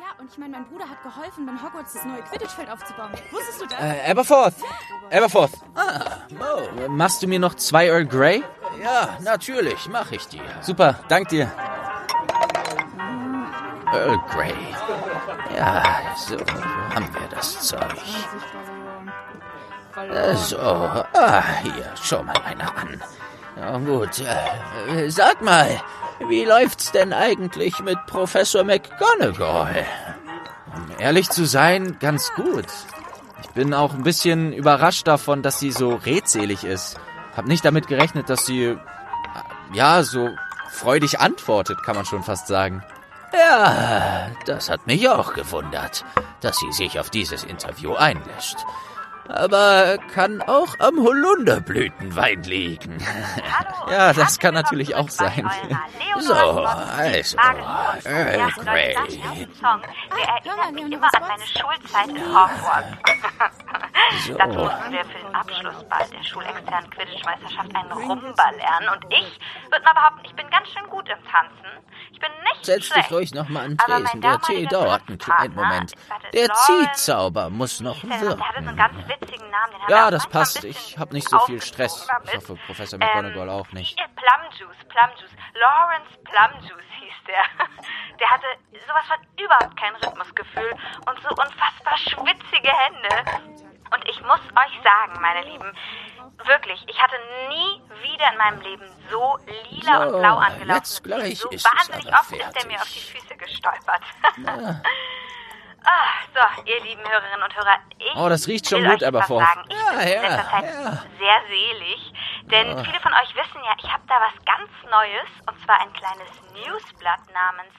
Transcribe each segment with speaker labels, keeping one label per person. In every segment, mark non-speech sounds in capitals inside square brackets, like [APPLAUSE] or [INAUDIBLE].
Speaker 1: Ja, und ich meine, mein Bruder hat geholfen, in Hogwarts das neue Quidditch-Feld aufzubauen. Wusstest du das?
Speaker 2: Äh, Aberforth! Aberforth! Ah, Mo. Machst du mir noch zwei Earl Grey?
Speaker 3: Ja, natürlich, mach ich dir.
Speaker 2: Super, dank dir.
Speaker 3: Earl Grey. Ja, so haben wir das Zeug. Äh, So, ah, hier, schau mal einer an. Na gut, äh, sag mal, wie läuft's denn eigentlich mit Professor McGonagall?
Speaker 2: Um ehrlich zu sein, ganz gut. Ich bin auch ein bisschen überrascht davon, dass sie so redselig ist. Hab nicht damit gerechnet, dass sie, ja, so freudig antwortet, kann man schon fast sagen.
Speaker 3: Ja, das hat mich auch gewundert, dass sie sich auf dieses Interview einlässt. Aber kann auch am Holunderblütenwein liegen.
Speaker 2: Ja, das kann natürlich auch sein.
Speaker 3: So, also, Earl Grey.
Speaker 4: Song, der erinnert mich immer an meine Schulzeit in Hogwarts. [LAUGHS] Da durften wir für den Abschlussball der schulexternen Quidditch-Meisterschaft einen Rumba lernen und ich würde mal behaupten, ich bin ganz schön gut im Tanzen. Ich bin nicht
Speaker 3: Setz
Speaker 4: schlecht.
Speaker 3: dich ruhig noch mal an Tresen. Der Tee dauert einen kleinen Moment. Der Ziehzauber muss noch
Speaker 4: Der hatte so
Speaker 3: wirken.
Speaker 4: einen ganz witzigen Namen. Den hat
Speaker 2: Ja, das passt. Ich habe nicht so viel Stress. Ich hoffe, Professor McGonagall auch nicht.
Speaker 4: Plumjuice, Plumjuice. Lawrence Plumjuice hieß der. [LAUGHS] Der hatte sowas von überhaupt kein Rhythmusgefühl und so unfassbar schwitzige Hände. Und ich muss euch sagen, meine Lieben, wirklich, ich hatte nie wieder in meinem Leben so lila
Speaker 3: So,
Speaker 4: und blau angelaufen.
Speaker 3: jetzt gleich
Speaker 4: so
Speaker 3: ist es
Speaker 4: wahnsinnig oft ist der mir
Speaker 3: fertig.
Speaker 4: auf die Füße gestolpert. [LAUGHS] Ah, so, ihr lieben Hörerinnen und Hörer, ich
Speaker 2: Oh, das riecht schon
Speaker 4: will
Speaker 2: gut,
Speaker 4: euch
Speaker 2: aber vor.
Speaker 4: sagen. Ich
Speaker 3: Ja,
Speaker 4: bin in
Speaker 3: ja,
Speaker 4: letzter Zeit
Speaker 3: ja.
Speaker 4: sehr selig, denn viele von euch wissen ja, ich habe da was ganz Neues und zwar ein kleines Newsblatt namens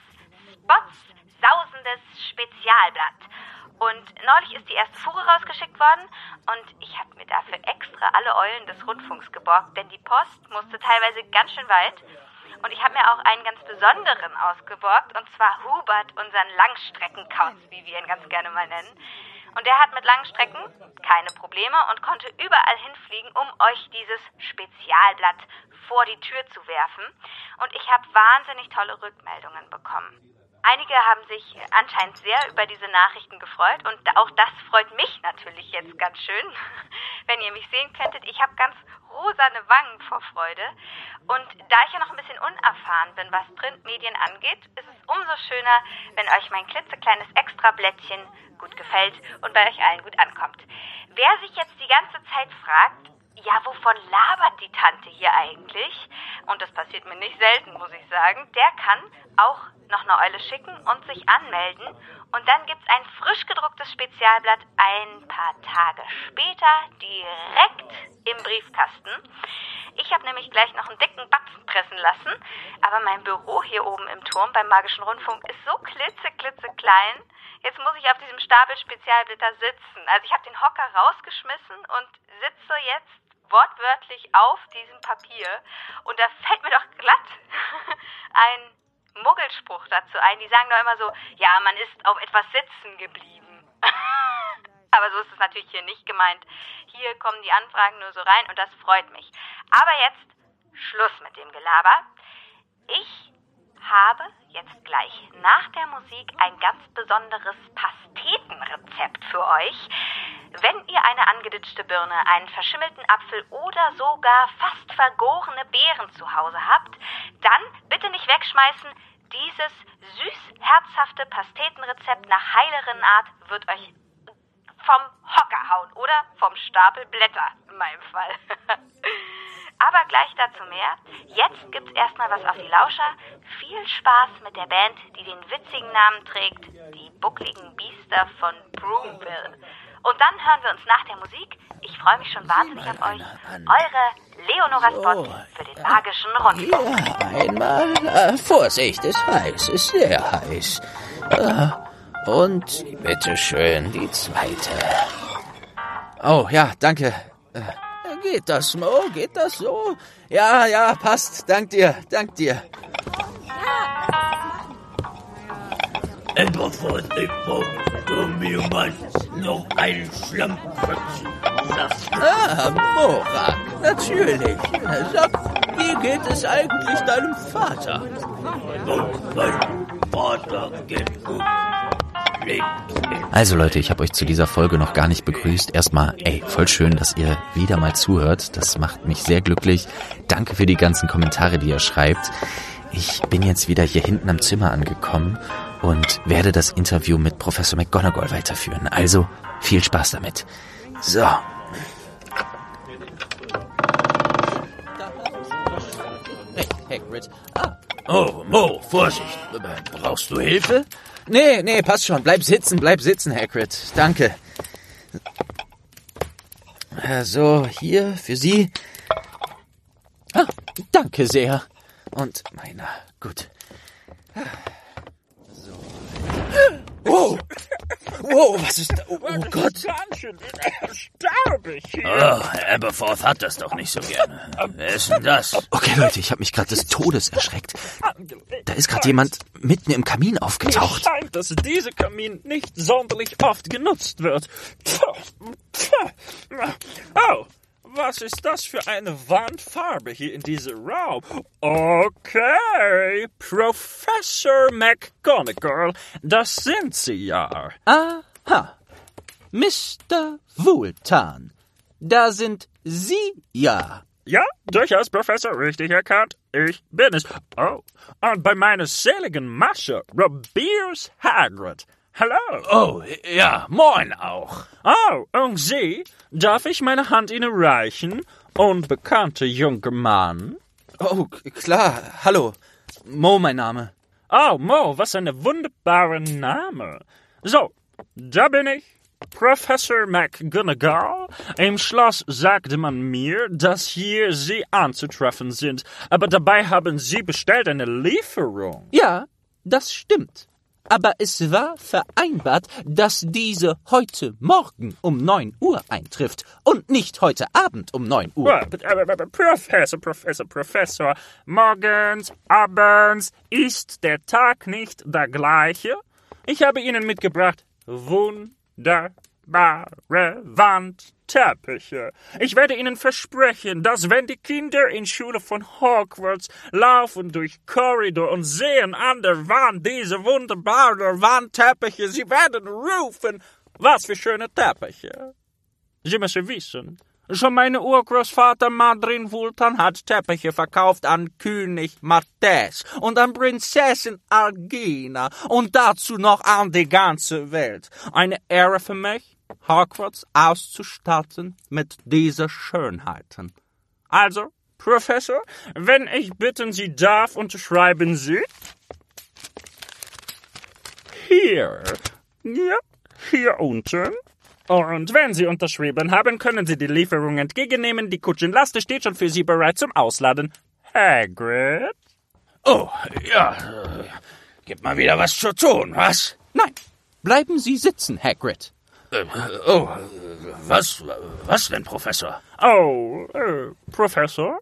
Speaker 4: Spots Sausendes Spezialblatt. Und neulich ist die erste Fuhre rausgeschickt worden und ich habe mir dafür extra alle Eulen des Rundfunks geborgt, denn die Post musste teilweise ganz schön weit. Und ich habe mir auch einen ganz besonderen ausgeborgt, und zwar Hubert, unseren Langstreckenkauz, wie wir ihn ganz gerne mal nennen. Und der hat mit langen Strecken keine Probleme und konnte überall hinfliegen, um euch dieses Spezialblatt vor die Tür zu werfen. Und ich habe wahnsinnig tolle Rückmeldungen bekommen. Einige haben sich anscheinend sehr über diese Nachrichten gefreut und auch das freut mich natürlich jetzt ganz schön, [LAUGHS] wenn ihr mich sehen könntet. Ich habe ganz rosane Wangen vor Freude und da ich ja noch ein bisschen unerfahren bin, was Printmedien angeht, ist es umso schöner, wenn euch mein klitzekleines Extrablättchen gut gefällt und bei euch allen gut ankommt. Wer sich jetzt die ganze Zeit fragt, ja, wovon labert die Tante hier eigentlich? Und das passiert mir nicht selten, muss ich sagen. Der kann auch noch eine Eule schicken und sich anmelden. Und dann gibt's ein frisch gedrucktes Spezialblatt ein paar Tage später direkt im Briefkasten. Ich habe nämlich gleich noch einen dicken Batzen pressen lassen, aber mein Büro hier oben im Turm beim Magischen Rundfunk ist so klitze, klitze klein. Jetzt muss ich auf diesem Stapel Spezialblätter sitzen. Also ich habe den Hocker rausgeschmissen und sitze jetzt wortwörtlich auf diesem Papier. Und da fällt mir doch glatt [LAUGHS] ein Muggelspruch dazu ein. Die sagen doch immer so, ja, man ist auf etwas sitzen geblieben. [LAUGHS] Aber so ist es natürlich hier nicht gemeint. Hier kommen die Anfragen nur so rein und das freut mich. Aber jetzt Schluss mit dem Gelaber. Ich habe jetzt gleich nach der Musik ein ganz besonderes Pastetenrezept für euch. Wenn ihr eine angeditschte Birne, einen verschimmelten Apfel oder sogar fast vergorene Beeren zu Hause habt, dann bitte nicht wegschmeißen. Dieses süß-herzhafte Pastetenrezept nach heileren Art wird euch vom Hocker hauen oder vom Stapel Blätter in meinem Fall. [LAUGHS] Aber gleich dazu mehr. Jetzt gibt's erstmal was auf die Lauscher. Viel Spaß mit der Band, die den witzigen Namen trägt, die buckligen Biester von Broomville. Und dann hören wir uns nach der Musik. Ich freue mich schon wahnsinnig auf euch. Eure Leonora Spott für den magischen Rundfunk.
Speaker 3: Hier einmal. Äh, Vorsicht, ist heiß, ist sehr heiß. Äh, und bitteschön die zweite.
Speaker 2: Oh, ja, danke. Äh,
Speaker 3: Geht das, Mo? Geht das so?
Speaker 2: Ja, ja, passt. Dank dir, dank dir.
Speaker 5: Aberforth, Aberforth, du mir mal noch ein Schlammköpfchen.
Speaker 3: Ah, Morak, natürlich. Sag, wie geht es eigentlich deinem Vater?
Speaker 5: Und mein Vater geht gut.
Speaker 2: Also Leute, ich habe euch zu dieser Folge noch gar nicht begrüßt. Erstmal, ey, voll schön, dass ihr wieder mal zuhört. Das macht mich sehr glücklich. Danke für die ganzen Kommentare, die ihr schreibt. Ich bin jetzt wieder hier hinten am Zimmer angekommen und werde das Interview mit Professor McGonagall weiterführen. Also viel Spaß damit. So.
Speaker 6: Hey, Hagrid. Ah. Oh, Mo, Vorsicht. Brauchst du Hilfe?
Speaker 2: Nee, nee, passt schon. Bleib sitzen, bleib sitzen, Hagrid. Danke. So, hier für Sie. Ah, danke sehr. Und meiner. Gut. So. Oh! Wow, was ist da? Oh, oh Gott.
Speaker 7: Erbärmlich hier.
Speaker 6: Oh, Aberforth hat das doch nicht so gerne. Wer ist denn das?
Speaker 2: Okay, Leute, ich habe mich gerade des Todes erschreckt. Da ist gerade jemand mitten im Kamin
Speaker 7: Mir
Speaker 2: aufgetaucht.
Speaker 7: scheint, dass dieser Kamin nicht sonderlich oft genutzt wird. Oh, was ist das für eine Wandfarbe hier in diesem Raum? Okay, Professor McGonagall, das sind Sie ja.
Speaker 3: Aha. Mr. Wohltan. Da sind Sie ja.
Speaker 7: Ja, durchaus, Professor, richtig erkannt. Ich bin es. Oh, und bei meiner seligen Masche, Rubius Hagrid. Hallo.
Speaker 6: Oh, ja, moin auch.
Speaker 7: Oh, und Sie? Darf ich meine Hand Ihnen reichen? Unbekannter junger Mann.
Speaker 2: Oh, klar. Hallo. Mo, mein Name.
Speaker 7: Oh, Mo, was ein wunderbarer Name. So, da bin ich. Professor McGonagall. Im Schloss sagte man mir, dass hier Sie anzutreffen sind, aber dabei haben Sie bestellt eine Lieferung.
Speaker 3: Ja, das stimmt. Aber es war vereinbart, dass diese heute Morgen um 9 Uhr eintrifft und nicht heute Abend um 9 Uhr.
Speaker 7: Uh, Professor, Professor, Professor, morgens, abends ist der Tag nicht der gleiche? Ich habe Ihnen mitgebracht wunderbare Wandteppiche. Ich werde Ihnen versprechen, dass wenn die Kinder in Schule von Hogwarts laufen durch Korridor und sehen an der Wand diese wunderbaren Wandteppiche, sie werden rufen, was für schöne Teppiche. Sie müssen wissen, schon meine Urgroßvater Madrin Wultan hat Teppiche verkauft an König Martes und an Prinzessin Algina und dazu noch an die ganze Welt. Eine Ehre für mich, Hogwarts auszustatten mit dieser Schönheiten. Also, Professor, wenn ich bitten Sie darf, unterschreiben Sie. Hier. Ja, hier unten. Und wenn Sie unterschrieben haben, können Sie die Lieferung entgegennehmen. Die Kutschenlaste steht schon für Sie bereit zum Ausladen. Hagrid?
Speaker 6: Oh, ja. Gibt mal wieder was zu tun, was?
Speaker 3: Nein, bleiben Sie sitzen, Hagrid.
Speaker 6: Äh, oh, was, was denn, Professor?
Speaker 7: Oh, äh, Professor?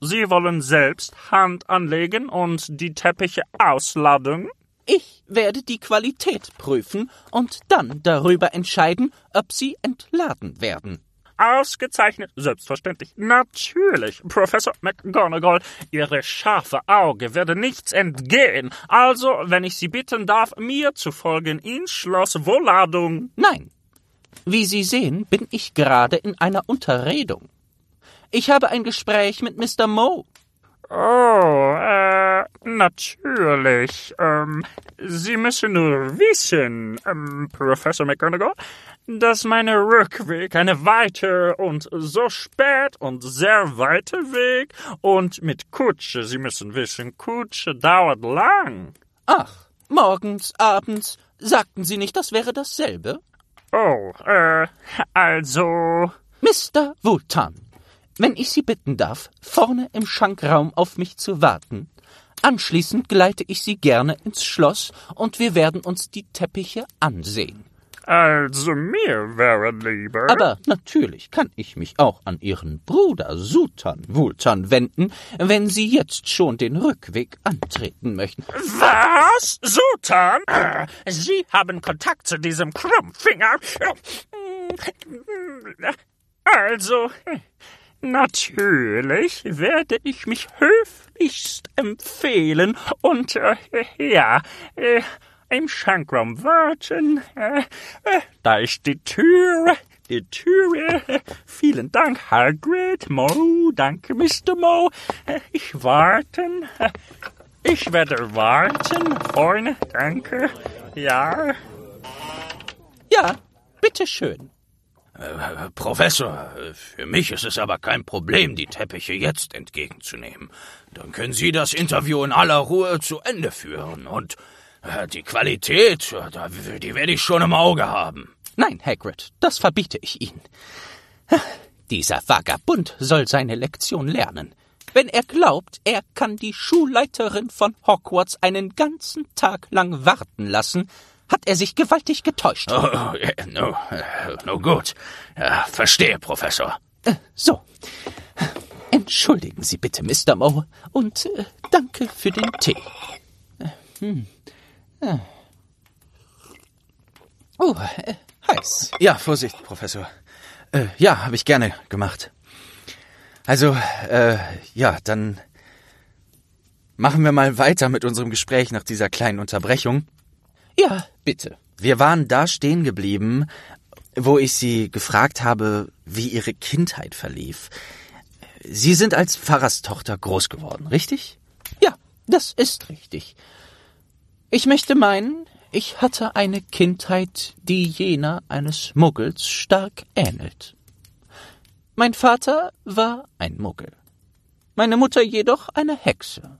Speaker 7: Sie wollen selbst Hand anlegen und die Teppiche ausladen?
Speaker 3: Ich werde die Qualität prüfen und dann darüber entscheiden, ob sie entladen werden.
Speaker 7: Ausgezeichnet, selbstverständlich, natürlich, Professor McGonagall. Ihre scharfe Auge werde nichts entgehen. Also, wenn ich Sie bitten darf, mir zu folgen ins Schloss Wohladung.
Speaker 3: Nein. Wie Sie sehen, bin ich gerade in einer Unterredung. Ich habe ein Gespräch mit Mr. Moe.
Speaker 7: Oh, äh, natürlich. Ähm, Sie müssen nur wissen, ähm, Professor McGonagall, dass mein Rückweg eine weite und so spät und sehr weite Weg und mit Kutsche, Sie müssen wissen, Kutsche dauert lang.
Speaker 3: Ach, morgens, abends. Sagten Sie nicht, das wäre dasselbe?
Speaker 7: Oh, äh, also,
Speaker 3: Mr. Wotan, wenn ich Sie bitten darf, vorne im Schankraum auf mich zu warten. Anschließend geleite ich Sie gerne ins Schloss und wir werden uns die Teppiche ansehen.
Speaker 7: Also mir wäre lieber.
Speaker 3: Aber natürlich kann ich mich auch an Ihren Bruder Sutan Wultan wenden, wenn Sie jetzt schon den Rückweg antreten möchten.
Speaker 7: Was? Sultan? Sie haben Kontakt zu diesem Krummfinger. Also, natürlich werde ich mich höflichst empfehlen und, äh, ja, äh, im Schankraum warten. Äh, äh, da ist die Tür. Die Tür. Vielen Dank, Hagrid. Mo, danke, Mr. Mo. Äh, ich warten. Ich werde warten. Vorne, danke. Ja.
Speaker 3: Ja, bitteschön.
Speaker 6: Äh, Professor, für mich ist es aber kein Problem, die Teppiche jetzt entgegenzunehmen. Dann können Sie das Interview in aller Ruhe zu Ende führen. Und die Qualität, die werde ich schon im Auge haben.
Speaker 3: Nein, Hagrid, das verbiete ich Ihnen. Dieser Vagabund soll seine Lektion lernen. Wenn er glaubt, er kann die Schulleiterin von Hogwarts einen ganzen Tag lang warten lassen, hat er sich gewaltig getäuscht.
Speaker 6: Oh, no, no gut. Ja, verstehe, Professor.
Speaker 3: Äh, so. Entschuldigen Sie bitte, Mr. Moe, und äh, danke für den Tee. Äh, hm. Äh. Oh, äh, heiß.
Speaker 2: Ja, Vorsicht, Professor. Äh, ja, habe ich gerne gemacht. Also, äh, ja, dann machen wir mal weiter mit unserem Gespräch nach dieser kleinen Unterbrechung.
Speaker 3: Ja, bitte.
Speaker 2: Wir waren da stehen geblieben, wo ich Sie gefragt habe, wie Ihre Kindheit verlief. Sie sind als Pfarrerstochter groß geworden, richtig?
Speaker 3: Ja, das ist richtig. Ich möchte meinen, ich hatte eine Kindheit, die jener eines Muggels stark ähnelt. Mein Vater war ein Muggel, meine Mutter jedoch eine Hexe.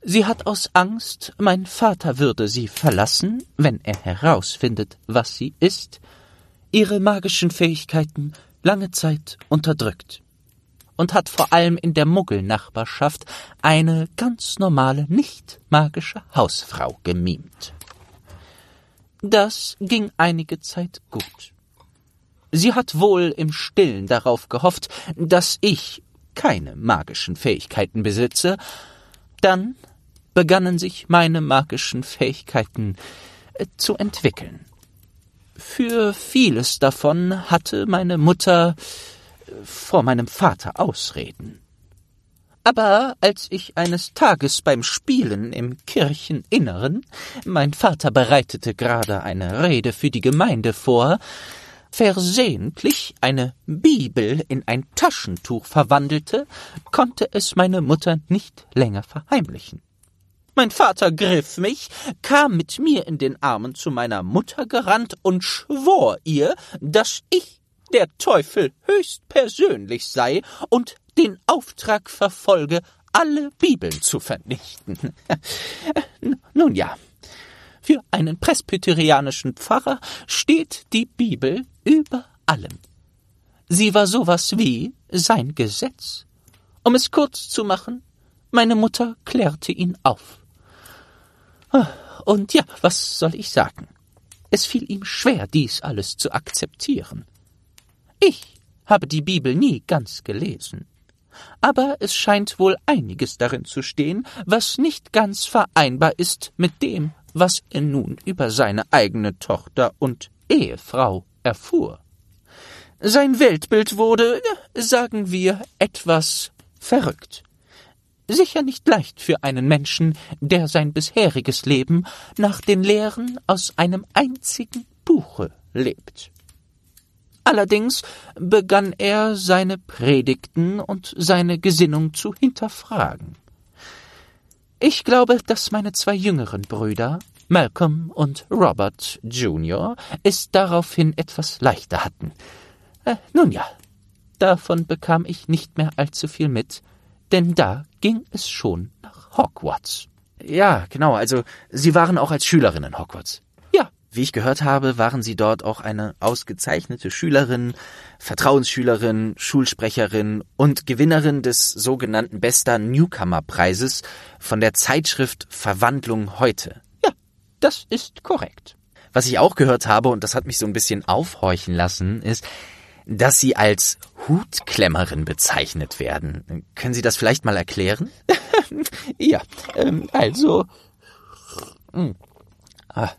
Speaker 3: Sie hat aus Angst, mein Vater würde sie verlassen, wenn er herausfindet, was sie ist, ihre magischen Fähigkeiten lange Zeit unterdrückt und hat vor allem in der Muggelnachbarschaft eine ganz normale, nicht magische Hausfrau gemimt. Das ging einige Zeit gut. Sie hat wohl im stillen darauf gehofft, dass ich keine magischen Fähigkeiten besitze, dann begannen sich meine magischen Fähigkeiten äh, zu entwickeln. Für vieles davon hatte meine Mutter vor meinem Vater Ausreden. Aber als ich eines Tages beim Spielen im Kircheninneren, mein Vater bereitete gerade eine Rede für die Gemeinde vor, versehentlich eine Bibel in ein Taschentuch verwandelte, konnte es meine Mutter nicht länger verheimlichen. Mein Vater griff mich, kam mit mir in den Armen zu meiner Mutter gerannt und schwor ihr, dass ich der Teufel höchst persönlich sei und den Auftrag verfolge, alle Bibeln zu vernichten. [LAUGHS] Nun ja, für einen presbyterianischen Pfarrer steht die Bibel über allem. Sie war sowas wie sein Gesetz. Um es kurz zu machen, meine Mutter klärte ihn auf. Und ja, was soll ich sagen? Es fiel ihm schwer, dies alles zu akzeptieren. Ich habe die Bibel nie ganz gelesen. Aber es scheint wohl einiges darin zu stehen, was nicht ganz vereinbar ist mit dem, was er nun über seine eigene Tochter und Ehefrau erfuhr. Sein Weltbild wurde, sagen wir, etwas verrückt. Sicher nicht leicht für einen Menschen, der sein bisheriges Leben nach den Lehren aus einem einzigen Buche lebt. Allerdings begann er seine Predigten und seine Gesinnung zu hinterfragen. Ich glaube, dass meine zwei jüngeren Brüder, Malcolm und Robert Jr., es daraufhin etwas leichter hatten. Äh, nun ja, davon bekam ich nicht mehr allzu viel mit, denn da ging es schon nach Hogwarts.
Speaker 2: Ja, genau, also Sie waren auch als Schülerin in Hogwarts. Wie ich gehört habe, waren Sie dort auch eine ausgezeichnete Schülerin, Vertrauensschülerin, Schulsprecherin und Gewinnerin des sogenannten Bester Newcomer-Preises von der Zeitschrift Verwandlung heute.
Speaker 3: Ja, das ist korrekt.
Speaker 2: Was ich auch gehört habe, und das hat mich so ein bisschen aufhorchen lassen, ist, dass Sie als Hutklemmerin bezeichnet werden. Können Sie das vielleicht mal erklären? [LAUGHS]
Speaker 3: ja, ähm, also. Mh. Ah,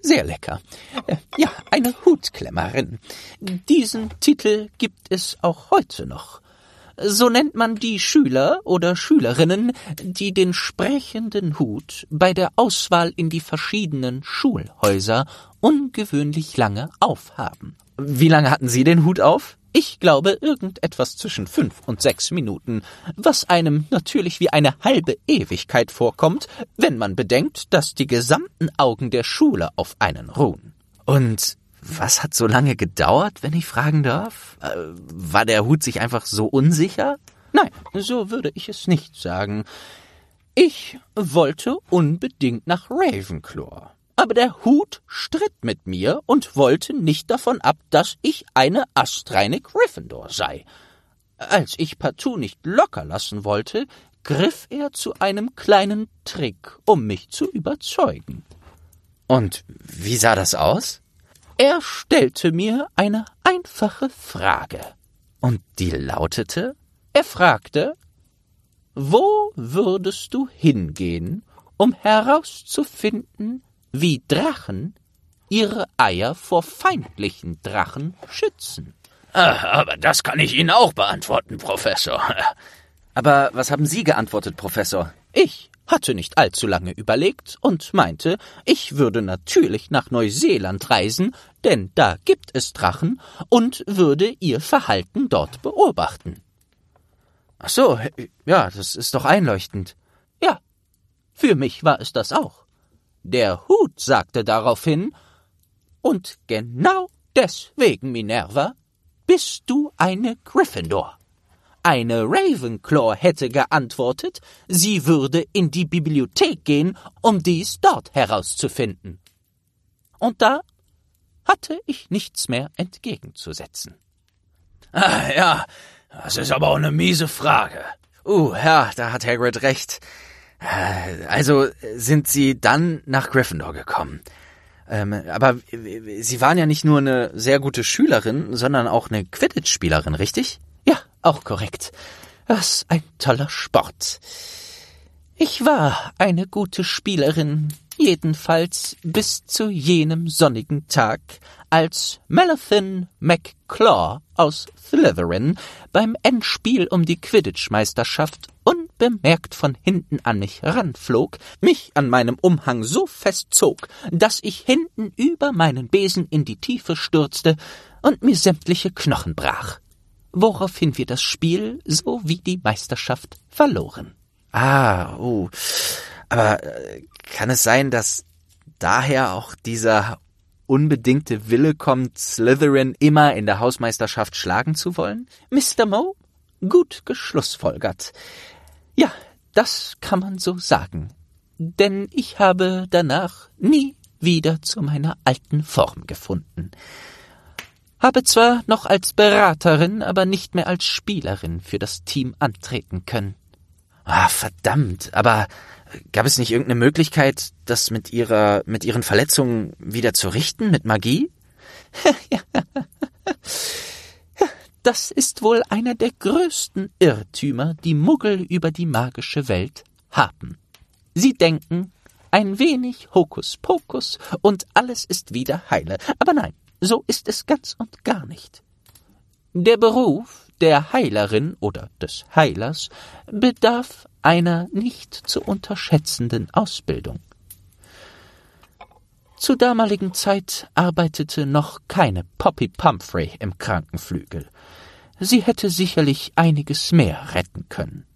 Speaker 3: sehr lecker. Äh, ja, eine Hutklemmerin. Diesen Titel gibt es auch heute noch. So nennt man die Schüler oder Schülerinnen, die den sprechenden Hut bei der Auswahl in die verschiedenen Schulhäuser ungewöhnlich lange aufhaben.
Speaker 2: Wie lange hatten Sie den Hut auf?
Speaker 3: Ich glaube irgendetwas zwischen fünf und sechs Minuten, was einem natürlich wie eine halbe Ewigkeit vorkommt, wenn man bedenkt, dass die gesamten Augen der Schule auf einen ruhen.
Speaker 2: Und was hat so lange gedauert, wenn ich fragen darf? Äh, war der Hut sich einfach so unsicher?
Speaker 3: Nein, so würde ich es nicht sagen. Ich wollte unbedingt nach Ravenclaw aber der Hut stritt mit mir und wollte nicht davon ab, dass ich eine astreine Gryffindor sei. Als ich partout nicht locker lassen wollte, griff er zu einem kleinen Trick, um mich zu überzeugen.
Speaker 2: Und wie sah das aus?
Speaker 3: Er stellte mir eine einfache Frage.
Speaker 2: Und die lautete?
Speaker 3: Er fragte, wo würdest du hingehen, um herauszufinden, wie Drachen ihre Eier vor feindlichen Drachen schützen.
Speaker 6: Ah, aber das kann ich Ihnen auch beantworten, Professor. [LAUGHS]
Speaker 2: Aber was haben Sie geantwortet, Professor?
Speaker 3: Ich hatte nicht allzu lange überlegt und meinte, ich würde natürlich nach Neuseeland reisen, denn da gibt es Drachen, und würde ihr Verhalten dort beobachten.
Speaker 2: Ach so, ja, das ist doch einleuchtend.
Speaker 3: Ja, für mich war es das auch. Der Hut sagte daraufhin, und genau deswegen, Minerva, bist du eine Gryffindor. Eine Ravenclaw hätte geantwortet, sie würde in die Bibliothek gehen, um dies dort herauszufinden. Und da hatte ich nichts mehr entgegenzusetzen.
Speaker 6: Ah, ja, das ist aber auch eine miese Frage.
Speaker 2: Uh, ja, da hat Hagrid recht. Also sind Sie dann nach Gryffindor gekommen. Ähm, aber Sie waren ja nicht nur eine sehr gute Schülerin, sondern auch eine Quidditch-Spielerin, richtig?
Speaker 3: Ja, auch korrekt. Was ein toller Sport. Ich war eine gute Spielerin, jedenfalls bis zu jenem sonnigen Tag, als Melathin McClaw aus Slytherin beim Endspiel um die Quidditch-Meisterschaft unbemerkt von hinten an mich ranflog, mich an meinem Umhang so festzog, dass ich hinten über meinen Besen in die Tiefe stürzte und mir sämtliche Knochen brach. Woraufhin wir das Spiel so wie die Meisterschaft verloren.
Speaker 2: Ah, oh. Aber äh, kann es sein, dass daher auch dieser unbedingte Wille kommt, Slytherin immer in der Hausmeisterschaft schlagen zu wollen?
Speaker 3: Mr. Moe? Gut geschlussfolgert. Ja, das kann man so sagen. Denn ich habe danach nie wieder zu meiner alten Form gefunden. Habe zwar noch als Beraterin, aber nicht mehr als Spielerin für das Team antreten können.
Speaker 2: Ah, verdammt, aber gab es nicht irgendeine Möglichkeit, das mit ihrer, mit ihren Verletzungen wieder zu richten, mit Magie? [LAUGHS]
Speaker 3: ja. Das ist wohl einer der größten Irrtümer, die Muggel über die magische Welt haben. Sie denken, ein wenig Hokuspokus und alles ist wieder heile. Aber nein, so ist es ganz und gar nicht. Der Beruf der Heilerin oder des Heilers bedarf einer nicht zu unterschätzenden Ausbildung. Zur damaligen Zeit arbeitete noch keine Poppy Pumphrey im Krankenflügel. Sie hätte sicherlich einiges mehr retten können.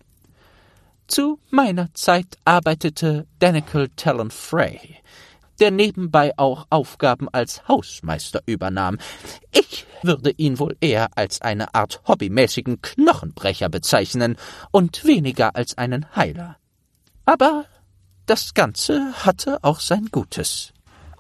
Speaker 3: Zu meiner Zeit arbeitete Danical Talon Frey, der nebenbei auch Aufgaben als Hausmeister übernahm. Ich würde ihn wohl eher als eine Art hobbymäßigen Knochenbrecher bezeichnen und weniger als einen Heiler. Aber das Ganze hatte auch sein Gutes.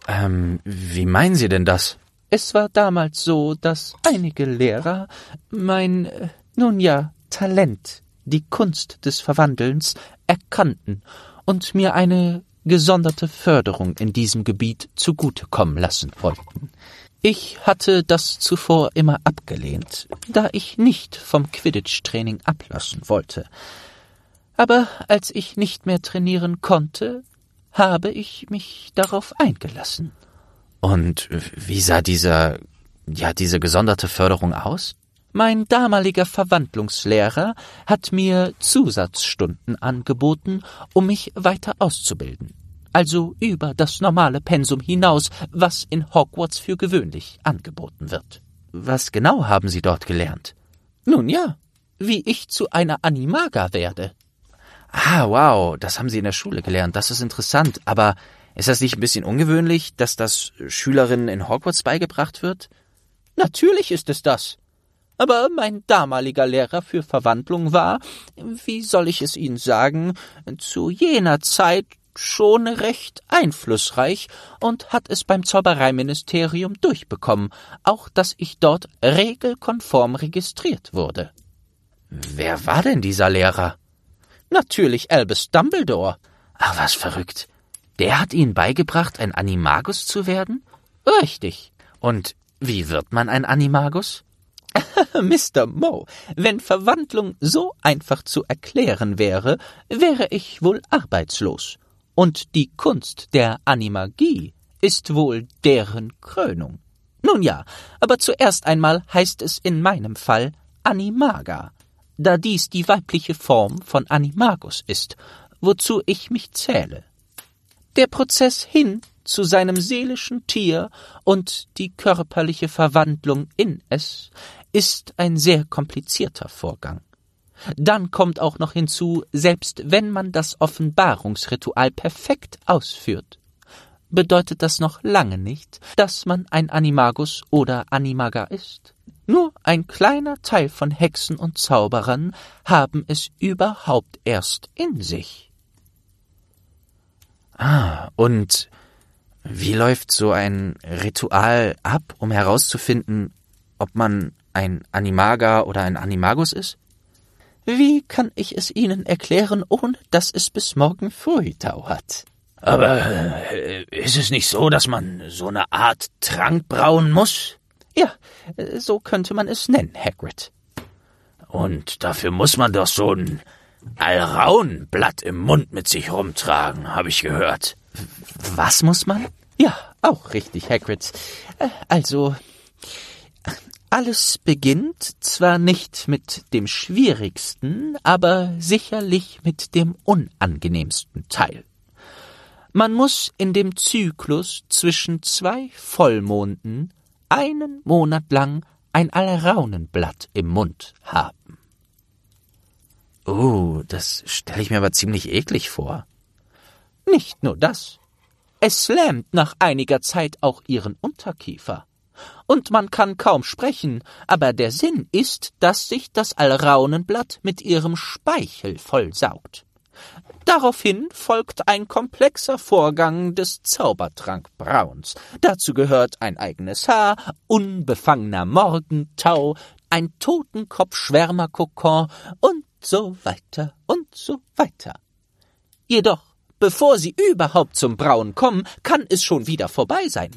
Speaker 2: Ähm, wie meinen Sie denn das?
Speaker 3: Es war damals so, dass einige Lehrer mein, äh, nun ja, Talent, die Kunst des Verwandelns, erkannten und mir eine gesonderte Förderung in diesem Gebiet zugutekommen lassen wollten. Ich hatte das zuvor immer abgelehnt, da ich nicht vom Quidditch-Training ablassen wollte. Aber als ich nicht mehr trainieren konnte, habe ich mich darauf eingelassen.
Speaker 2: Und wie sah dieser, ja, diese gesonderte Förderung aus?
Speaker 3: Mein damaliger Verwandlungslehrer hat mir Zusatzstunden angeboten, um mich weiter auszubilden. Also über das normale Pensum hinaus, was in Hogwarts für gewöhnlich angeboten wird.
Speaker 2: Was genau haben Sie dort gelernt?
Speaker 3: Nun ja, wie ich zu einer Animaga werde.
Speaker 2: Ah, wow, das haben Sie in der Schule gelernt. Das ist interessant. Aber ist das nicht ein bisschen ungewöhnlich, dass das Schülerinnen in Hogwarts beigebracht wird?
Speaker 3: Natürlich ist es das. Aber mein damaliger Lehrer für Verwandlung war, wie soll ich es Ihnen sagen, zu jener Zeit schon recht einflussreich und hat es beim Zaubereiministerium durchbekommen, auch dass ich dort regelkonform registriert wurde.
Speaker 2: Wer war denn dieser Lehrer?
Speaker 3: Natürlich Albus Dumbledore.
Speaker 2: Ach, was verrückt. Der hat Ihnen beigebracht, ein Animagus zu werden?
Speaker 3: Richtig.
Speaker 2: Und wie wird man ein Animagus? [LAUGHS]
Speaker 3: Mr. Moe, wenn Verwandlung so einfach zu erklären wäre, wäre ich wohl arbeitslos. Und die Kunst der Animagie ist wohl deren Krönung. Nun ja, aber zuerst einmal heißt es in meinem Fall Animaga, da dies die weibliche Form von Animagus ist, wozu ich mich zähle. Der Prozess hin zu seinem seelischen Tier und die körperliche Verwandlung in es ist ein sehr komplizierter Vorgang. Dann kommt auch noch hinzu, selbst wenn man das Offenbarungsritual perfekt ausführt, bedeutet das noch lange nicht, dass man ein Animagus oder Animaga ist. Nur ein kleiner Teil von Hexen und Zauberern haben es überhaupt erst in sich.
Speaker 2: Ah, und wie läuft so ein Ritual ab, um herauszufinden, ob man ein Animaga oder ein Animagus ist?
Speaker 3: Wie kann ich es Ihnen erklären, ohne dass es bis morgen früh dauert?
Speaker 6: Aber äh, ist es nicht so, dass man so eine Art Trank brauen muss?
Speaker 3: Ja, so könnte man es nennen, Hagrid.
Speaker 6: Und dafür muss man doch so ein Alraunblatt im Mund mit sich rumtragen, habe ich gehört.
Speaker 2: Was muss man?
Speaker 3: Ja, auch richtig, Hagrid. Äh, also, alles beginnt zwar nicht mit dem schwierigsten, aber sicherlich mit dem unangenehmsten Teil. Man muss in dem Zyklus zwischen zwei Vollmonden einen Monat lang ein Alraunenblatt im Mund haben.
Speaker 2: Oh, das stelle ich mir aber ziemlich eklig vor.
Speaker 3: Nicht nur das. Es lähmt nach einiger Zeit auch ihren Unterkiefer. Und man kann kaum sprechen, aber der Sinn ist, dass sich das Alraunenblatt mit ihrem Speichel vollsaugt. Daraufhin folgt ein komplexer Vorgang des Zaubertrankbrauns. Dazu gehört ein eigenes Haar, unbefangener Morgentau, ein Totenkopfschwärmerkokon und so weiter und so weiter. Jedoch, bevor sie überhaupt zum Brauen kommen, kann es schon wieder vorbei sein.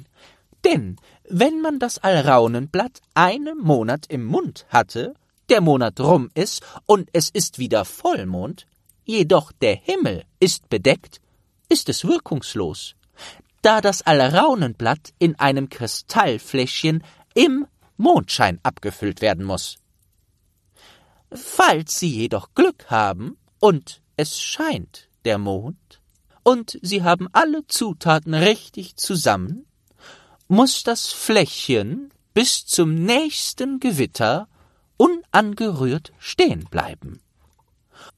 Speaker 3: Denn wenn man das Alraunenblatt einen Monat im Mund hatte, der Monat rum ist und es ist wieder Vollmond, jedoch der Himmel ist bedeckt, ist es wirkungslos, da das Alraunenblatt in einem Kristallfläschchen im Mondschein abgefüllt werden muss. Falls Sie jedoch Glück haben und es scheint der Mond und Sie haben alle Zutaten richtig zusammen, muss das Fläschchen bis zum nächsten Gewitter unangerührt stehen bleiben.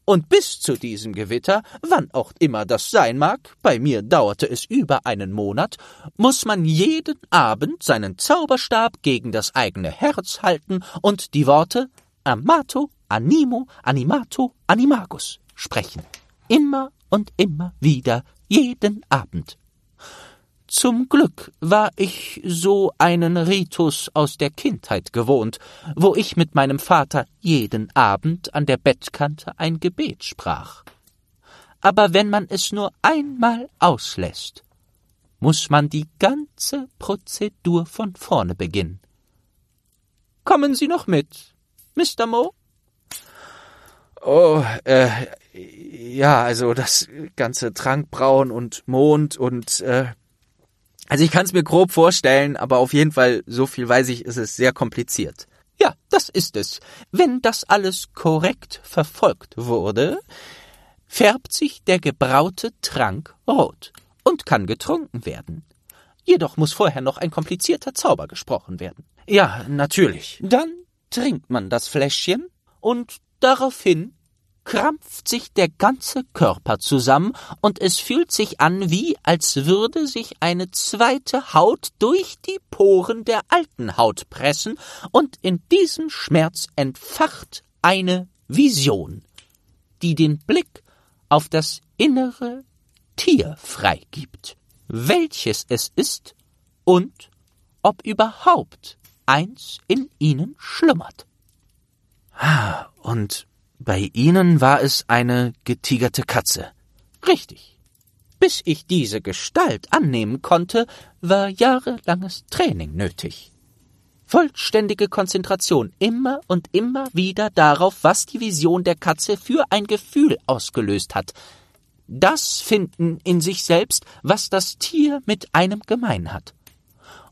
Speaker 3: Und bis zu diesem Gewitter, wann auch immer das sein mag, bei mir dauerte es über einen Monat, muss man jeden Abend seinen Zauberstab gegen das eigene Herz halten und die Worte Amato, Animo, Animato, Animagus sprechen. Immer und immer wieder, jeden Abend. Zum Glück war ich so einen Ritus aus der Kindheit gewohnt, wo ich mit meinem Vater jeden Abend an der Bettkante ein Gebet sprach. Aber wenn man es nur einmal auslässt, muss man die ganze Prozedur von vorne beginnen. Kommen Sie noch mit, Mr. Moe?
Speaker 2: Oh, äh, ja, also das ganze Trankbrauen und Mond und äh, also ich kann es mir grob vorstellen, aber auf jeden Fall, so viel weiß ich, ist es sehr kompliziert.
Speaker 3: Ja, das ist es. Wenn das alles korrekt verfolgt wurde, färbt sich der gebraute Trank rot und kann getrunken werden. Jedoch muss vorher noch ein komplizierter Zauber gesprochen werden.
Speaker 2: Ja, natürlich.
Speaker 3: Dann trinkt man das Fläschchen und daraufhin krampft sich der ganze Körper zusammen und es fühlt sich an, wie als würde sich eine zweite Haut durch die Poren der alten Haut pressen und in diesem Schmerz entfacht eine Vision, die den Blick auf das innere Tier freigibt, welches es ist und ob überhaupt eins in ihnen schlummert.
Speaker 2: Ah, und bei Ihnen war es eine getigerte Katze.
Speaker 3: Richtig. Bis ich diese Gestalt annehmen konnte, war jahrelanges Training nötig. Vollständige Konzentration immer und immer wieder darauf, was die Vision der Katze für ein Gefühl ausgelöst hat. Das Finden in sich selbst, was das Tier mit einem gemein hat.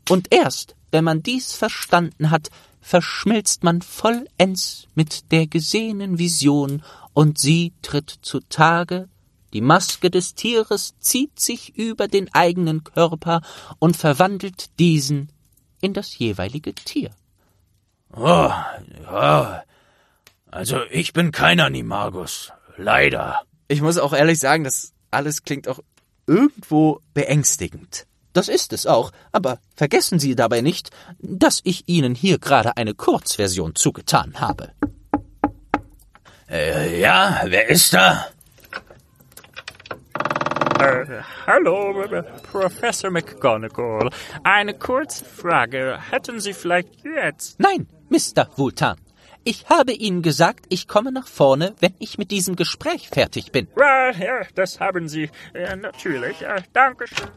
Speaker 3: Und erst, wenn man dies verstanden hat, verschmilzt man vollends mit der gesehenen Vision und sie tritt zutage, die Maske des Tieres zieht sich über den eigenen Körper und verwandelt diesen in das jeweilige Tier.
Speaker 6: Oh, ja. Also ich bin kein Animagus. Leider.
Speaker 2: Ich muss auch ehrlich sagen, das alles klingt auch irgendwo beängstigend.
Speaker 3: Das ist es auch, aber vergessen Sie dabei nicht, dass ich Ihnen hier gerade eine Kurzversion zugetan habe.
Speaker 6: Äh, ja, wer ist da?
Speaker 7: Äh, hallo, äh, Professor McGonagall. Eine kurze Frage. Hätten Sie vielleicht jetzt...
Speaker 3: Nein, Mr. Vultan. Ich habe Ihnen gesagt, ich komme nach vorne, wenn ich mit diesem Gespräch fertig bin.
Speaker 7: Ja, ja das haben Sie. Ja, natürlich. Ja, Dankeschön.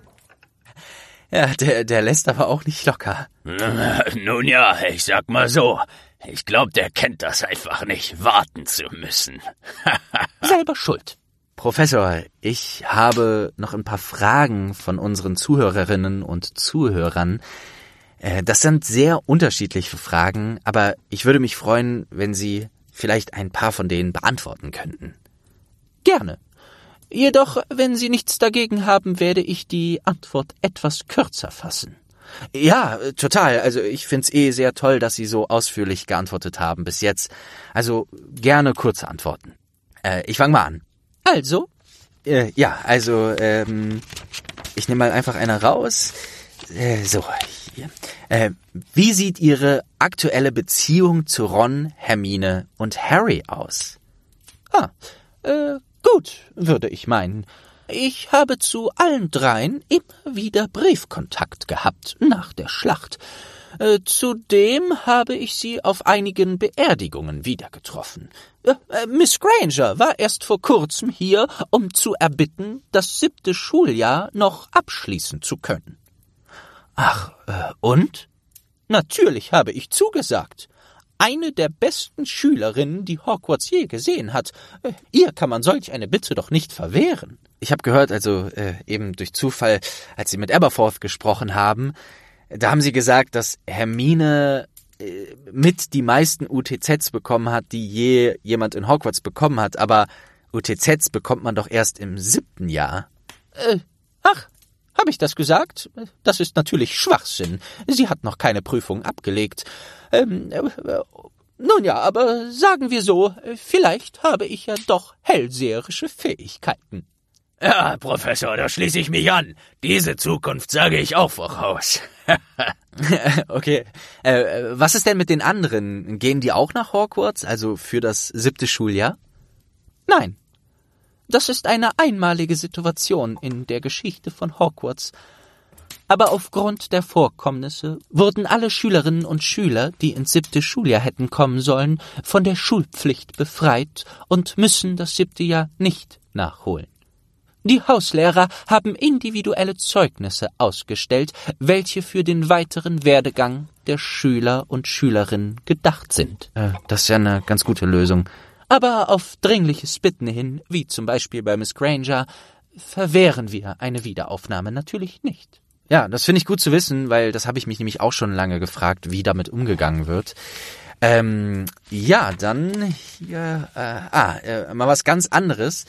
Speaker 2: Ja, der, der lässt aber auch nicht locker.
Speaker 6: Nun ja, ich sag mal so. Ich glaube, der kennt das einfach nicht, warten zu müssen. [LAUGHS]
Speaker 3: Selber schuld.
Speaker 2: Professor, ich habe noch ein paar Fragen von unseren Zuhörerinnen und Zuhörern. Äh, das sind sehr unterschiedliche Fragen, aber ich würde mich freuen, wenn Sie vielleicht ein paar von denen beantworten könnten.
Speaker 3: Gerne. Jedoch, wenn Sie nichts dagegen haben, werde ich die Antwort etwas kürzer fassen.
Speaker 2: Ja, total. Also ich find's eh sehr toll, dass Sie so ausführlich geantwortet haben bis jetzt. Also gerne kurze Antworten. Äh, ich fange mal an.
Speaker 3: Also?
Speaker 2: Äh, ja, also ähm, ich nehme mal einfach eine raus. Äh, so, hier. Äh, wie sieht Ihre aktuelle Beziehung zu Ron, Hermine und Harry aus?
Speaker 3: Ah, äh, Gut, würde ich meinen. Ich habe zu allen dreien immer wieder Briefkontakt gehabt nach der Schlacht. Äh, zudem habe ich sie auf einigen Beerdigungen wieder getroffen. Äh, äh, Miss Granger war erst vor kurzem hier, um zu erbitten, das siebte Schuljahr noch abschließen zu können.
Speaker 2: Ach, und?
Speaker 3: Natürlich habe ich zugesagt eine der besten Schülerinnen, die Hogwarts je gesehen hat. Äh, ihr kann man solch eine Bitte doch nicht verwehren.
Speaker 2: Ich habe gehört, also äh, eben durch Zufall, als Sie mit Aberforth gesprochen haben, da haben Sie gesagt, dass Hermine äh, mit die meisten UTZs bekommen hat, die je jemand in Hogwarts bekommen hat, aber UTZs bekommt man doch erst im siebten Jahr.
Speaker 3: Äh, ach, habe ich das gesagt? Das ist natürlich Schwachsinn. Sie hat noch keine Prüfung abgelegt. Ähm, äh, nun ja, aber sagen wir so, vielleicht habe ich ja doch hellseherische Fähigkeiten.
Speaker 6: Ja, Professor, da schließe ich mich an. Diese Zukunft sage ich auch voraus. [LAUGHS]
Speaker 2: okay. Äh, was ist denn mit den anderen? Gehen die auch nach Hogwarts, also für das siebte Schuljahr?
Speaker 3: Nein. Das ist eine einmalige Situation in der Geschichte von Hogwarts aber aufgrund der Vorkommnisse wurden alle Schülerinnen und Schüler, die ins siebte Schuljahr hätten kommen sollen, von der Schulpflicht befreit und müssen das siebte Jahr nicht nachholen. Die Hauslehrer haben individuelle Zeugnisse ausgestellt, welche für den weiteren Werdegang der Schüler und Schülerinnen gedacht sind.
Speaker 2: Äh, das ist ja eine ganz gute Lösung.
Speaker 3: Aber auf dringliches Bitten hin, wie zum Beispiel bei Miss Granger, verwehren wir eine Wiederaufnahme natürlich nicht.
Speaker 2: Ja, das finde ich gut zu wissen, weil das habe ich mich nämlich auch schon lange gefragt, wie damit umgegangen wird. Ähm, ja, dann hier, äh, ah, äh, mal was ganz anderes.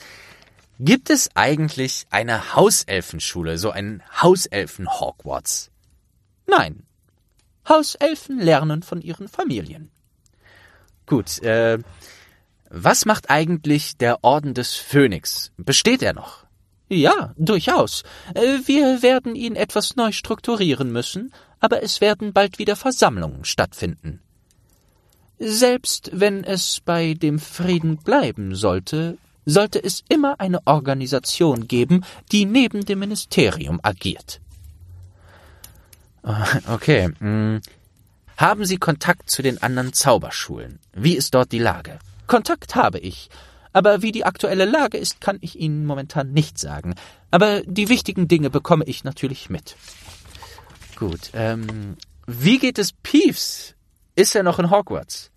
Speaker 2: Gibt es eigentlich eine Hauselfenschule, so ein Hauselfen-Hogwarts?
Speaker 3: Nein. Hauselfen lernen von ihren Familien.
Speaker 2: Gut, äh, was macht eigentlich der Orden des Phönix? Besteht er noch?
Speaker 3: Ja, durchaus. Äh, wir werden ihn etwas neu strukturieren müssen, aber es werden bald wieder Versammlungen stattfinden. Selbst wenn es bei dem Frieden bleiben sollte, sollte es immer eine Organisation geben, die neben dem Ministerium agiert. [LAUGHS]
Speaker 2: Okay. Hm. Haben Sie Kontakt zu den anderen Zauberschulen? Wie ist dort die Lage?
Speaker 3: Kontakt habe ich, aber wie die aktuelle Lage ist, kann ich Ihnen momentan nicht sagen. Aber die wichtigen Dinge bekomme ich natürlich mit.
Speaker 2: Gut, ähm, wie geht es Peeves? Ist er noch in Hogwarts?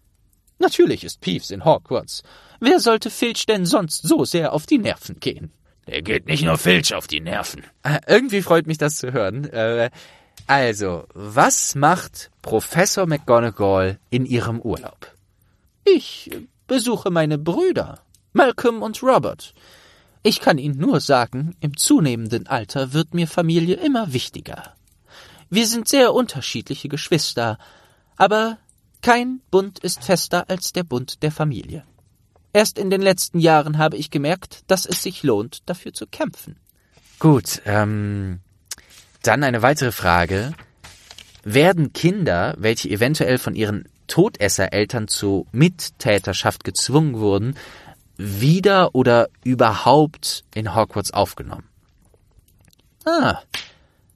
Speaker 3: Natürlich ist Peeves in Hogwarts. Wer sollte Filch denn sonst so sehr auf die Nerven gehen?
Speaker 6: Der geht nicht nur Filch auf die Nerven.
Speaker 2: Äh, irgendwie freut mich das zu hören. Äh, also, was macht Professor McGonagall in ihrem Urlaub?
Speaker 3: Ich besuche meine Brüder, Malcolm und Robert. Ich kann Ihnen nur sagen, im zunehmenden Alter wird mir Familie immer wichtiger. Wir sind sehr unterschiedliche Geschwister, aber kein Bund ist fester als der Bund der Familie. Erst in den letzten Jahren habe ich gemerkt, dass es sich lohnt, dafür zu kämpfen.
Speaker 2: Gut, ähm, dann eine weitere Frage. Werden Kinder, welche eventuell von ihren Todessereltern zu Mittäterschaft gezwungen wurden, wieder oder überhaupt in Hogwarts aufgenommen?
Speaker 3: Ah,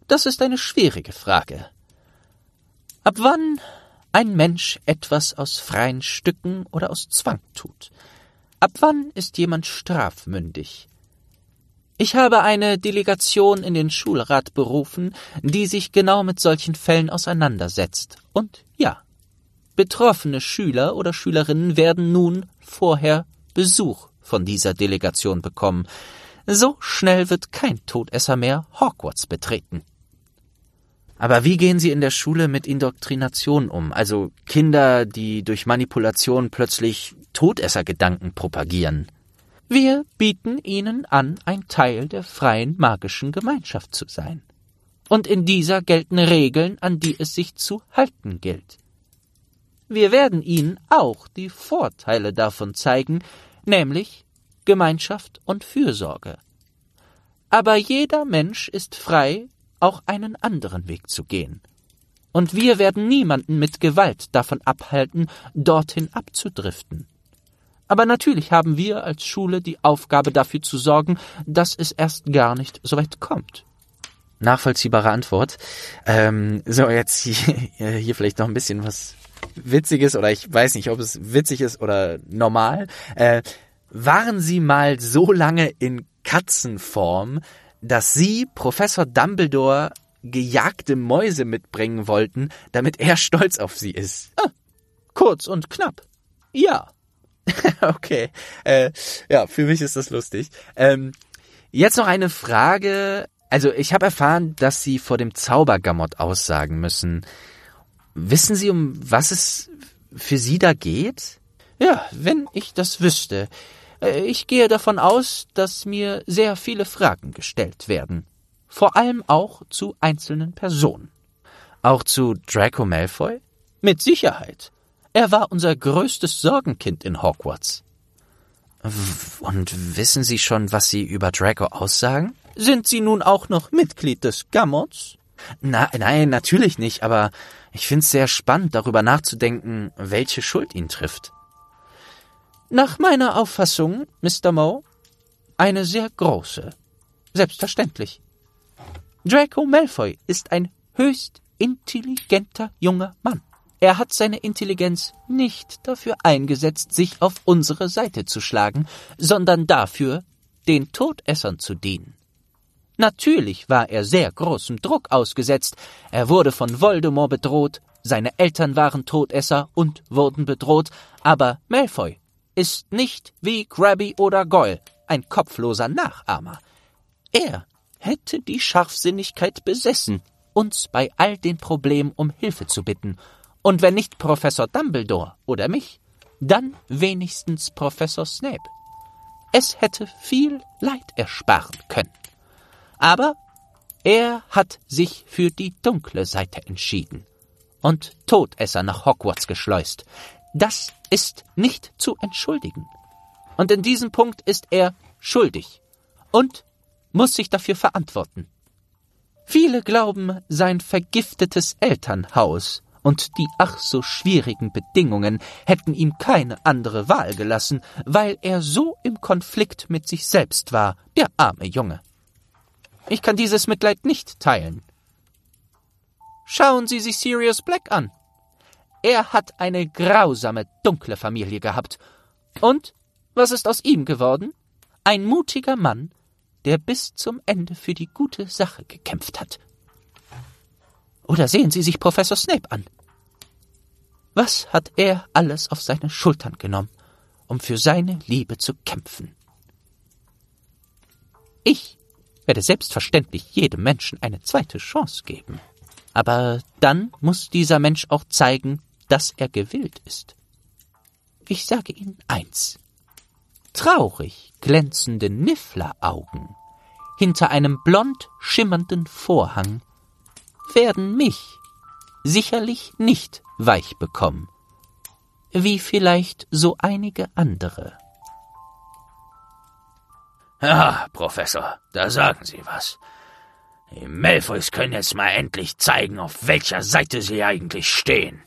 Speaker 3: das ist eine schwierige Frage. Ab wann ein Mensch etwas aus freien Stücken oder aus Zwang tut? Ab wann ist jemand strafmündig? Ich habe eine Delegation in den Schulrat berufen, die sich genau mit solchen Fällen auseinandersetzt. Und betroffene Schüler oder Schülerinnen werden nun vorher Besuch von dieser Delegation bekommen. So schnell wird kein Todesser mehr Hogwarts betreten.
Speaker 2: Aber wie gehen Sie in der Schule mit Indoktrination um? Also Kinder, die durch Manipulation plötzlich Todessergedanken propagieren.
Speaker 3: Wir bieten ihnen an, ein Teil der freien magischen Gemeinschaft zu sein. Und in dieser gelten Regeln, an die es sich zu halten gilt. Wir werden ihnen auch die Vorteile davon zeigen, nämlich Gemeinschaft und Fürsorge. Aber jeder Mensch ist frei, auch einen anderen Weg zu gehen. Und wir werden niemanden mit Gewalt davon abhalten, dorthin abzudriften. Aber natürlich haben wir als Schule die Aufgabe dafür zu sorgen, dass es erst gar nicht so weit kommt.
Speaker 2: Nachvollziehbare Antwort. Ähm, so, jetzt hier, [LAUGHS] hier vielleicht noch ein bisschen was Witziges oder ich weiß nicht, ob es witzig ist oder normal. Äh, waren Sie mal so lange in Katzenform, dass Sie Professor Dumbledore gejagte Mäuse mitbringen wollten, damit er stolz auf Sie ist?
Speaker 3: Ah, kurz und knapp. Ja. [LAUGHS]
Speaker 2: okay. Äh, ja, für mich ist das lustig. Ähm, jetzt noch eine Frage. Also ich habe erfahren, dass Sie vor dem Zaubergamot aussagen müssen. Wissen Sie, um was es für Sie da geht?
Speaker 3: Ja, wenn ich das wüsste. Äh, ich gehe davon aus, dass mir sehr viele Fragen gestellt werden. Vor allem auch zu einzelnen Personen.
Speaker 2: Auch zu Draco Malfoy?
Speaker 3: Mit Sicherheit. Er war unser größtes Sorgenkind in Hogwarts.
Speaker 2: Und wissen Sie schon, was Sie über Draco aussagen?
Speaker 3: Sind Sie nun auch noch Mitglied des Gammots?
Speaker 2: Na, nein, natürlich nicht, aber ich find's sehr spannend, darüber nachzudenken, welche Schuld ihn trifft.
Speaker 3: Nach meiner Auffassung, Mr. Moe, eine sehr große. Selbstverständlich. Draco Malfoy ist ein höchst intelligenter junger Mann. Er hat seine Intelligenz nicht dafür eingesetzt, sich auf unsere Seite zu schlagen, sondern dafür, den Todessern zu dienen. Natürlich war er sehr großem Druck ausgesetzt, er wurde von Voldemort bedroht, seine Eltern waren Todesser und wurden bedroht, aber Malfoy ist nicht wie Grabby oder Goyle ein kopfloser Nachahmer. Er hätte die Scharfsinnigkeit besessen, uns bei all den Problemen um Hilfe zu bitten Und wenn nicht Professor Dumbledore oder mich, dann wenigstens Professor Snape. Es hätte viel Leid ersparen können. Aber er hat sich für die dunkle Seite entschieden und Todesser nach Hogwarts geschleust. Das ist nicht zu entschuldigen. Und in diesem Punkt ist er schuldig und muss sich dafür verantworten. Viele glauben, sein vergiftetes Elternhaus und die ach so schwierigen Bedingungen hätten ihm keine andere Wahl gelassen, weil er so im Konflikt mit sich selbst war, der arme Junge. Ich kann dieses Mitleid nicht teilen. Schauen Sie sich Sirius Black an. Er hat eine grausame, dunkle Familie gehabt. Und was ist aus ihm geworden? Ein mutiger Mann, der bis zum Ende für die gute Sache gekämpft hat. Oder sehen Sie sich Professor Snape an. Was hat er alles auf seine Schultern genommen, um für seine Liebe zu kämpfen? Ich werde selbstverständlich jedem Menschen eine zweite Chance geben. Aber dann muss dieser Mensch auch zeigen, dass er gewillt ist. Ich sage Ihnen eins. Traurig glänzende Niffleraugen hinter einem blond schimmernden Vorhang werden mich sicherlich nicht weich bekommen, wie vielleicht so einige andere.
Speaker 6: Ja, Professor, da sagen Sie was. Die Malfoys können jetzt mal endlich zeigen, auf welcher Seite sie eigentlich stehen.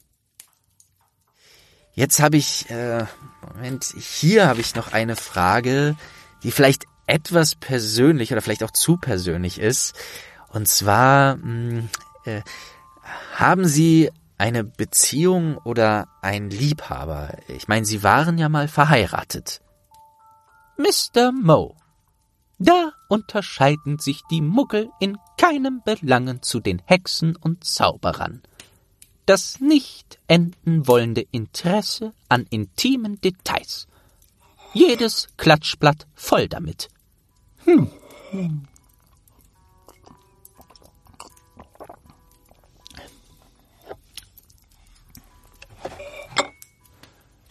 Speaker 2: Jetzt habe ich, äh, Moment, hier habe ich noch eine Frage, die vielleicht etwas persönlich oder vielleicht auch zu persönlich ist. Und zwar, mh, hm, äh, haben Sie eine Beziehung oder ein Liebhaber? Ich meine, Sie waren ja mal verheiratet.
Speaker 3: Mr. Moe. Da unterscheiden sich die Muggel in keinem Belangen zu den Hexen und Zauberern. Das nicht enden wollende Interesse an intimen Details. Jedes Klatschblatt voll damit. Hm.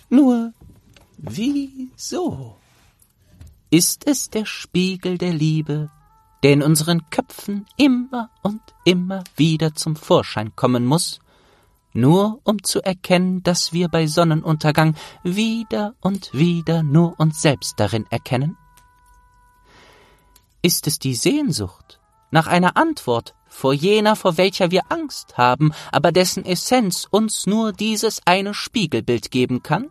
Speaker 3: Nur wieso? Ist es der Spiegel der Liebe, der in unseren Köpfen immer und immer wieder zum Vorschein kommen muss, nur um zu erkennen, dass wir bei Sonnenuntergang wieder und wieder nur uns selbst darin erkennen? Ist es die Sehnsucht nach einer Antwort vor jener, vor welcher wir Angst haben, aber dessen Essenz uns nur dieses eine Spiegelbild geben kann?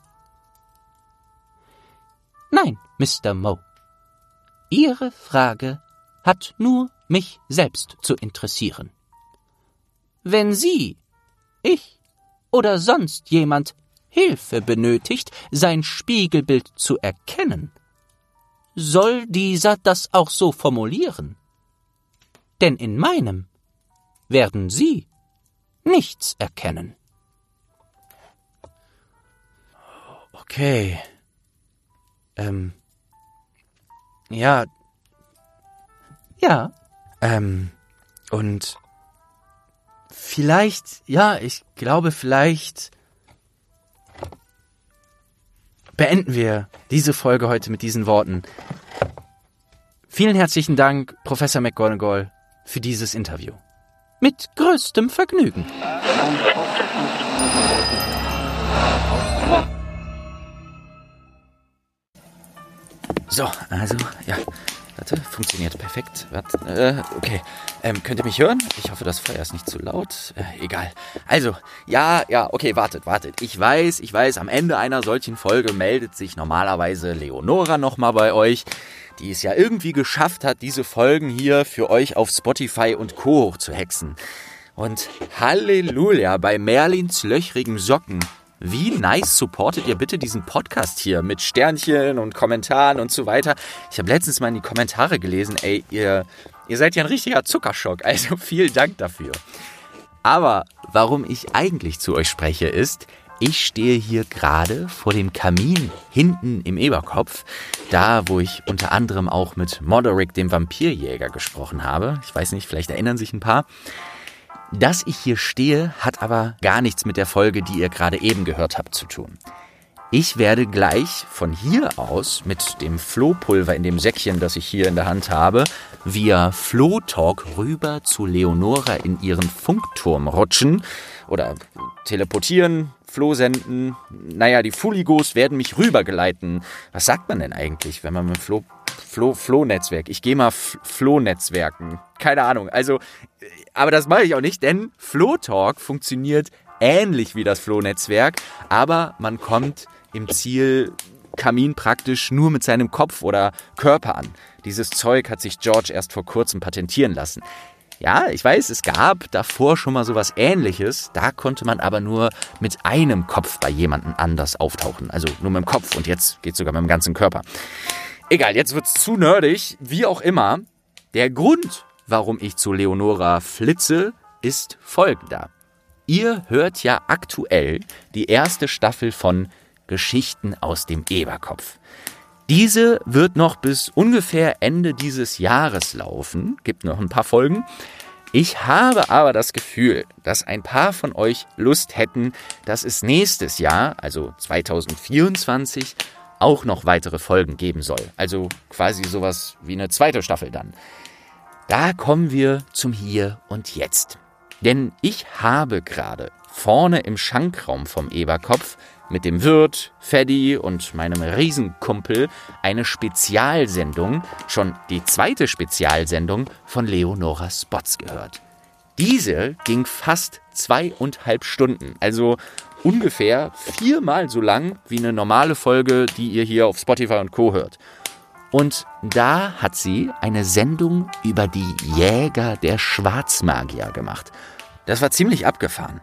Speaker 3: Nein, Mr. Moe. Ihre Frage hat nur mich selbst zu interessieren. Wenn Sie, ich oder sonst jemand Hilfe benötigt, sein Spiegelbild zu erkennen, soll dieser das auch so formulieren. Denn in meinem werden Sie nichts erkennen.
Speaker 2: Okay. Ähm. Ja.
Speaker 3: Ja.
Speaker 2: Ähm. Und vielleicht, ja, ich glaube, vielleicht beenden wir diese Folge heute mit diesen Worten. Vielen herzlichen Dank, Professor McGonagall, für dieses Interview.
Speaker 3: Mit größtem Vergnügen.
Speaker 2: So, also, ja. Warte, funktioniert perfekt. Warte, äh, okay. Ähm, könnt ihr mich hören? Ich hoffe, das Feuer ist nicht zu laut. Äh, egal. Also, ja, ja, okay, wartet, wartet. Ich weiß, ich weiß, am Ende einer solchen Folge meldet sich normalerweise Leonora nochmal bei euch, die es ja irgendwie geschafft hat, diese Folgen hier für euch auf Spotify und Co. hochzuhexen. Und Halleluja, bei Merlins löchrigen Socken wie nice supportet ihr bitte diesen Podcast hier mit Sternchen und Kommentaren und so weiter. Ich habe letztens mal in die Kommentare gelesen, ey, ihr, ihr seid ja ein richtiger Zuckerschock. Also [LAUGHS] vielen Dank dafür. Aber warum ich eigentlich zu euch spreche, ist, ich stehe hier gerade vor dem Kamin hinten im Eberkopf, da wo ich unter anderem auch mit Moderick, dem Vampirjäger, gesprochen habe. Ich weiß nicht, vielleicht erinnern sich ein paar.
Speaker 3: Dass ich hier stehe, hat aber gar nichts mit der Folge, die ihr gerade eben gehört habt, zu tun. Ich werde gleich von hier aus mit dem Flohpulver in dem Säckchen, das ich hier in der Hand habe, via Flohtalk rüber zu Leonora in ihren Funkturm rutschen oder teleportieren, Floh senden. Naja, die Fuligos werden mich rübergeleiten. Was sagt man denn eigentlich, wenn man mit Floh Flo, Flo-Netzwerk. Ich gehe mal Flo-Netzwerken. Keine Ahnung. Also, aber das mache ich auch nicht, denn Flo-Talk funktioniert ähnlich wie das Flo-Netzwerk, aber man kommt im Zielkamin praktisch nur mit seinem Kopf oder Körper an. Dieses Zeug hat sich George erst vor kurzem patentieren lassen. Ja, ich weiß, es gab davor schon mal sowas ähnliches, da konnte man aber nur mit einem Kopf bei jemandem anders auftauchen. Also nur mit dem Kopf und jetzt geht sogar mit dem ganzen Körper. Egal, jetzt wird's zu nerdig. Wie auch immer, der Grund, warum ich zu Leonora flitze, ist folgender. Ihr hört ja aktuell die erste Staffel von Geschichten aus dem Eberkopf. Diese wird noch bis ungefähr Ende dieses Jahres laufen, gibt noch ein paar Folgen. Ich habe aber das Gefühl, dass ein paar von euch Lust hätten, dass es nächstes Jahr, also 2024, auch noch weitere Folgen geben soll. Also quasi sowas wie eine zweite Staffel dann. Da kommen wir zum Hier und Jetzt. Denn ich habe gerade vorne im Schankraum vom Eberkopf mit dem Wirt, Feddy und meinem Riesenkumpel eine Spezialsendung, schon die zweite Spezialsendung von Leonora Spots gehört. Diese ging fast zweieinhalb Stunden, also ungefähr viermal so lang wie eine normale Folge, die ihr hier auf Spotify und Co hört. Und da hat sie eine Sendung über die Jäger der Schwarzmagier gemacht. Das war ziemlich abgefahren.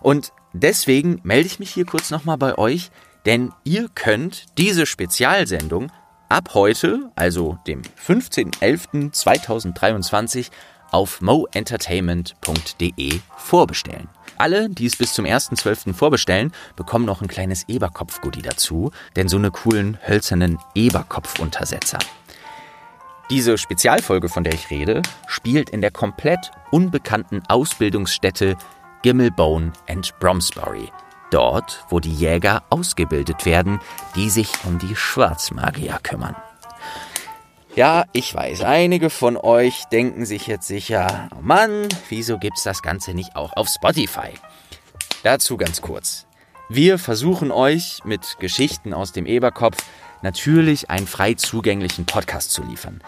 Speaker 3: Und deswegen melde ich mich hier kurz nochmal bei euch, denn ihr könnt diese Spezialsendung ab heute, also dem 15.11.2023, auf moentertainment.de vorbestellen. Alle, die es bis zum 1.12. vorbestellen, bekommen noch ein kleines Eberkopf-Goodie dazu, denn so eine coolen hölzernen Eberkopf-Untersetzer. Diese Spezialfolge, von der ich rede, spielt in der komplett unbekannten Ausbildungsstätte Gimmelbone and Bromsbury. Dort, wo die Jäger ausgebildet werden, die sich um die Schwarzmagier kümmern. Ja, ich weiß, einige von euch denken sich jetzt sicher, oh Mann, wieso gibt's das Ganze nicht auch auf Spotify? Dazu ganz kurz. Wir versuchen euch mit Geschichten aus dem Eberkopf natürlich einen frei zugänglichen Podcast zu liefern.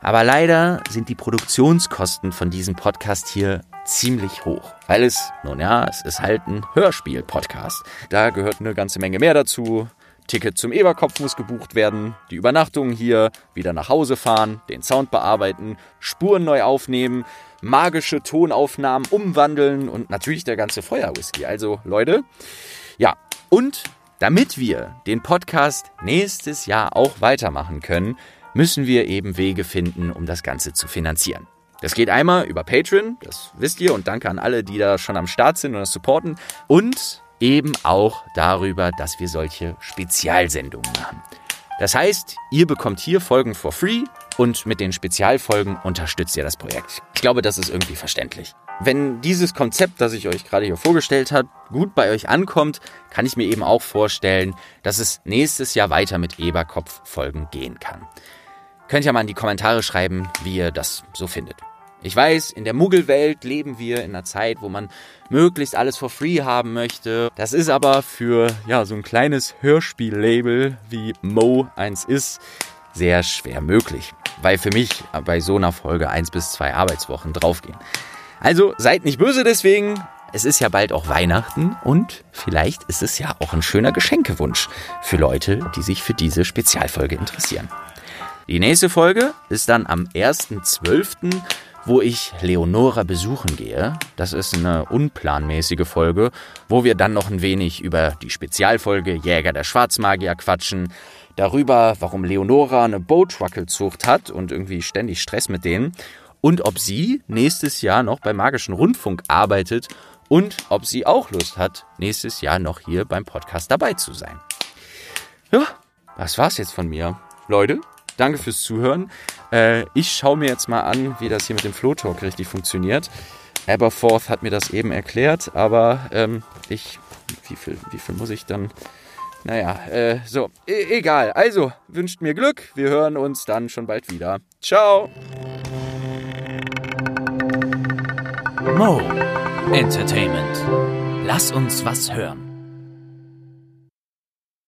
Speaker 3: Aber leider sind die Produktionskosten von diesem Podcast hier ziemlich hoch, weil es, nun ja, es ist halt ein Hörspiel-Podcast. Da gehört eine ganze Menge mehr dazu. Ticket zum Eberkopf muss gebucht werden, die Übernachtung hier, wieder nach Hause fahren, den Sound bearbeiten, Spuren neu aufnehmen, magische Tonaufnahmen umwandeln und natürlich der ganze Feuerwhisky. Also Leute, ja, und damit wir den Podcast nächstes Jahr auch weitermachen können, müssen wir eben Wege finden, um das Ganze zu finanzieren. Das geht einmal über Patreon, das wisst ihr, und danke an alle, die da schon am Start sind und das supporten. Und eben auch darüber, dass wir solche Spezialsendungen machen. Das heißt, ihr bekommt hier Folgen for free und mit den Spezialfolgen unterstützt ihr das Projekt. Ich glaube, das ist irgendwie verständlich. Wenn dieses Konzept, das ich euch gerade hier vorgestellt habe, gut bei euch ankommt, kann ich mir eben auch vorstellen, dass es nächstes Jahr weiter mit Eberkopf-Folgen gehen kann. Könnt ihr mal in die Kommentare schreiben, wie ihr das so findet. Ich weiß, in der Muggelwelt leben wir in einer Zeit, wo man möglichst alles for free haben möchte. Das ist aber für ja, so ein kleines Hörspiellabel wie Mo eins ist sehr schwer möglich, weil für mich bei so einer Folge eins bis zwei Arbeitswochen draufgehen. Also seid nicht böse deswegen. Es ist ja bald auch Weihnachten und vielleicht ist es ja auch ein schöner Geschenkewunsch für Leute, die sich für diese Spezialfolge interessieren. Die nächste Folge ist dann am 1.12 wo ich Leonora besuchen gehe. Das ist eine unplanmäßige Folge, wo wir dann noch ein wenig über die Spezialfolge Jäger der Schwarzmagier quatschen, darüber, warum Leonora eine Boatruckle-Zucht hat und irgendwie ständig Stress mit denen und ob sie nächstes Jahr noch beim Magischen Rundfunk arbeitet und ob sie auch Lust hat, nächstes Jahr noch hier beim Podcast dabei zu sein. Ja, das war's jetzt von mir. Leute, danke fürs Zuhören. Äh, ich schaue mir jetzt mal an, wie das hier mit dem Flow Talk richtig funktioniert. Aberforth hat mir das eben erklärt, aber ähm, ich. Wie viel, wie viel muss ich dann. Naja, äh, so, e egal. Also, wünscht mir Glück. Wir hören uns dann schon bald wieder. Ciao.
Speaker 8: Mo Entertainment. Lass uns was hören.